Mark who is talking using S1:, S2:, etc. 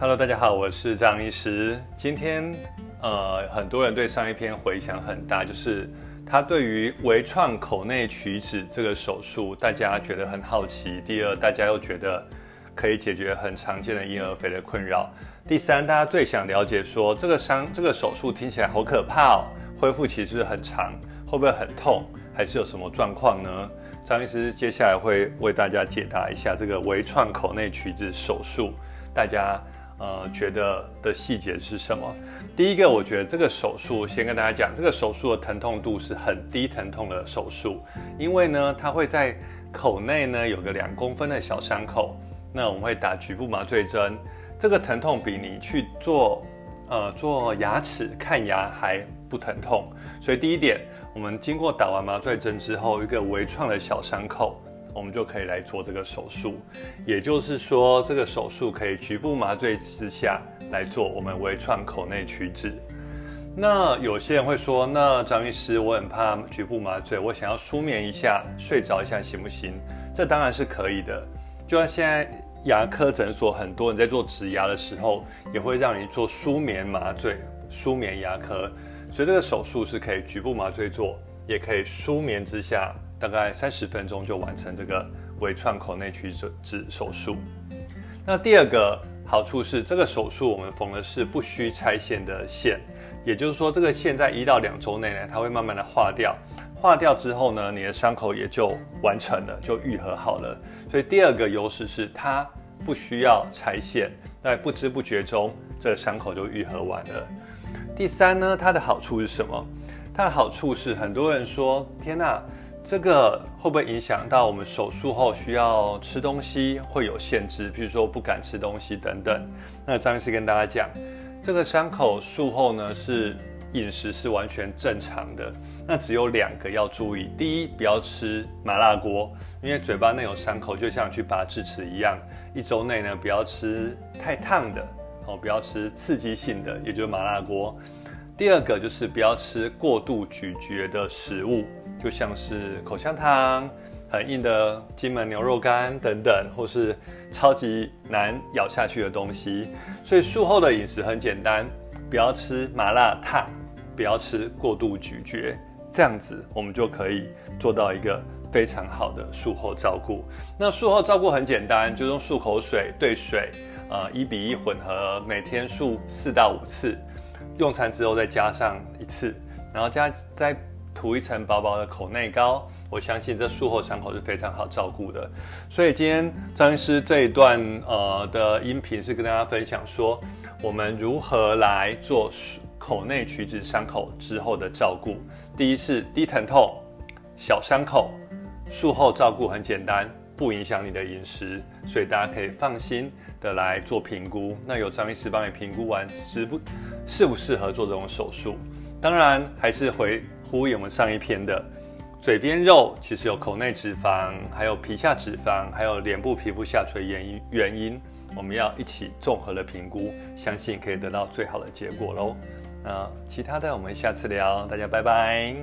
S1: Hello，大家好，我是张医师。今天，呃，很多人对上一篇回响很大，就是他对于微创口内取脂这个手术，大家觉得很好奇。第二，大家又觉得可以解决很常见的婴儿肥的困扰。第三，大家最想了解说，这个伤这个手术听起来好可怕哦，恢复期是不是很长？会不会很痛？还是有什么状况呢？张医师接下来会为大家解答一下这个微创口内取脂手术，大家。呃，觉得的细节是什么？第一个，我觉得这个手术先跟大家讲，这个手术的疼痛度是很低疼痛的手术，因为呢，它会在口内呢有个两公分的小伤口，那我们会打局部麻醉针，这个疼痛比你去做呃做牙齿看牙还不疼痛，所以第一点，我们经过打完麻醉针之后，一个微创的小伤口。我们就可以来做这个手术，也就是说，这个手术可以局部麻醉之下来做我们微创口内取脂。那有些人会说，那张医师，我很怕局部麻醉，我想要舒眠一下，睡着一下行不行？这当然是可以的。就像现在牙科诊所很多人在做植牙的时候，也会让你做舒眠麻醉、舒眠牙科，所以这个手术是可以局部麻醉做，也可以舒眠之下。大概三十分钟就完成这个微创口内取脂手术。那第二个好处是，这个手术我们缝的是不需拆线的线，也就是说，这个线在一到两周内呢，它会慢慢的化掉。化掉之后呢，你的伤口也就完成了，就愈合好了。所以第二个优势是它不需要拆线，在不知不觉中，这个伤口就愈合完了。第三呢，它的好处是什么？它的好处是很多人说，天哪！这个会不会影响到我们手术后需要吃东西会有限制？比如说不敢吃东西等等。那张医师跟大家讲，这个伤口术后呢是饮食是完全正常的。那只有两个要注意：第一，不要吃麻辣锅，因为嘴巴内有伤口，就像去拔智齿一样。一周内呢不要吃太烫的哦，不要吃刺激性的，也就是麻辣锅。第二个就是不要吃过度咀嚼的食物，就像是口香糖、很硬的金门牛肉干等等，或是超级难咬下去的东西。所以术后的饮食很简单，不要吃麻辣烫，不要吃过度咀嚼，这样子我们就可以做到一个非常好的术后照顾。那术后照顾很简单，就用漱口水兑水，呃，一比一混合，每天漱四到五次。用餐之后再加上一次，然后加再涂一层薄薄的口内膏，我相信这术后伤口是非常好照顾的。所以今天张医师这一段呃的音频是跟大家分享说，我们如何来做口内取脂伤口之后的照顾。第一是低疼痛，小伤口，术后照顾很简单。不影响你的饮食，所以大家可以放心的来做评估。那有张医师帮你评估完，适不适不适合做这种手术？当然还是回呼应我们上一篇的，嘴边肉其实有口内脂肪，还有皮下脂肪，还有脸部皮肤下垂原因原因，我们要一起综合的评估，相信可以得到最好的结果喽。那其他的我们下次聊，大家拜拜。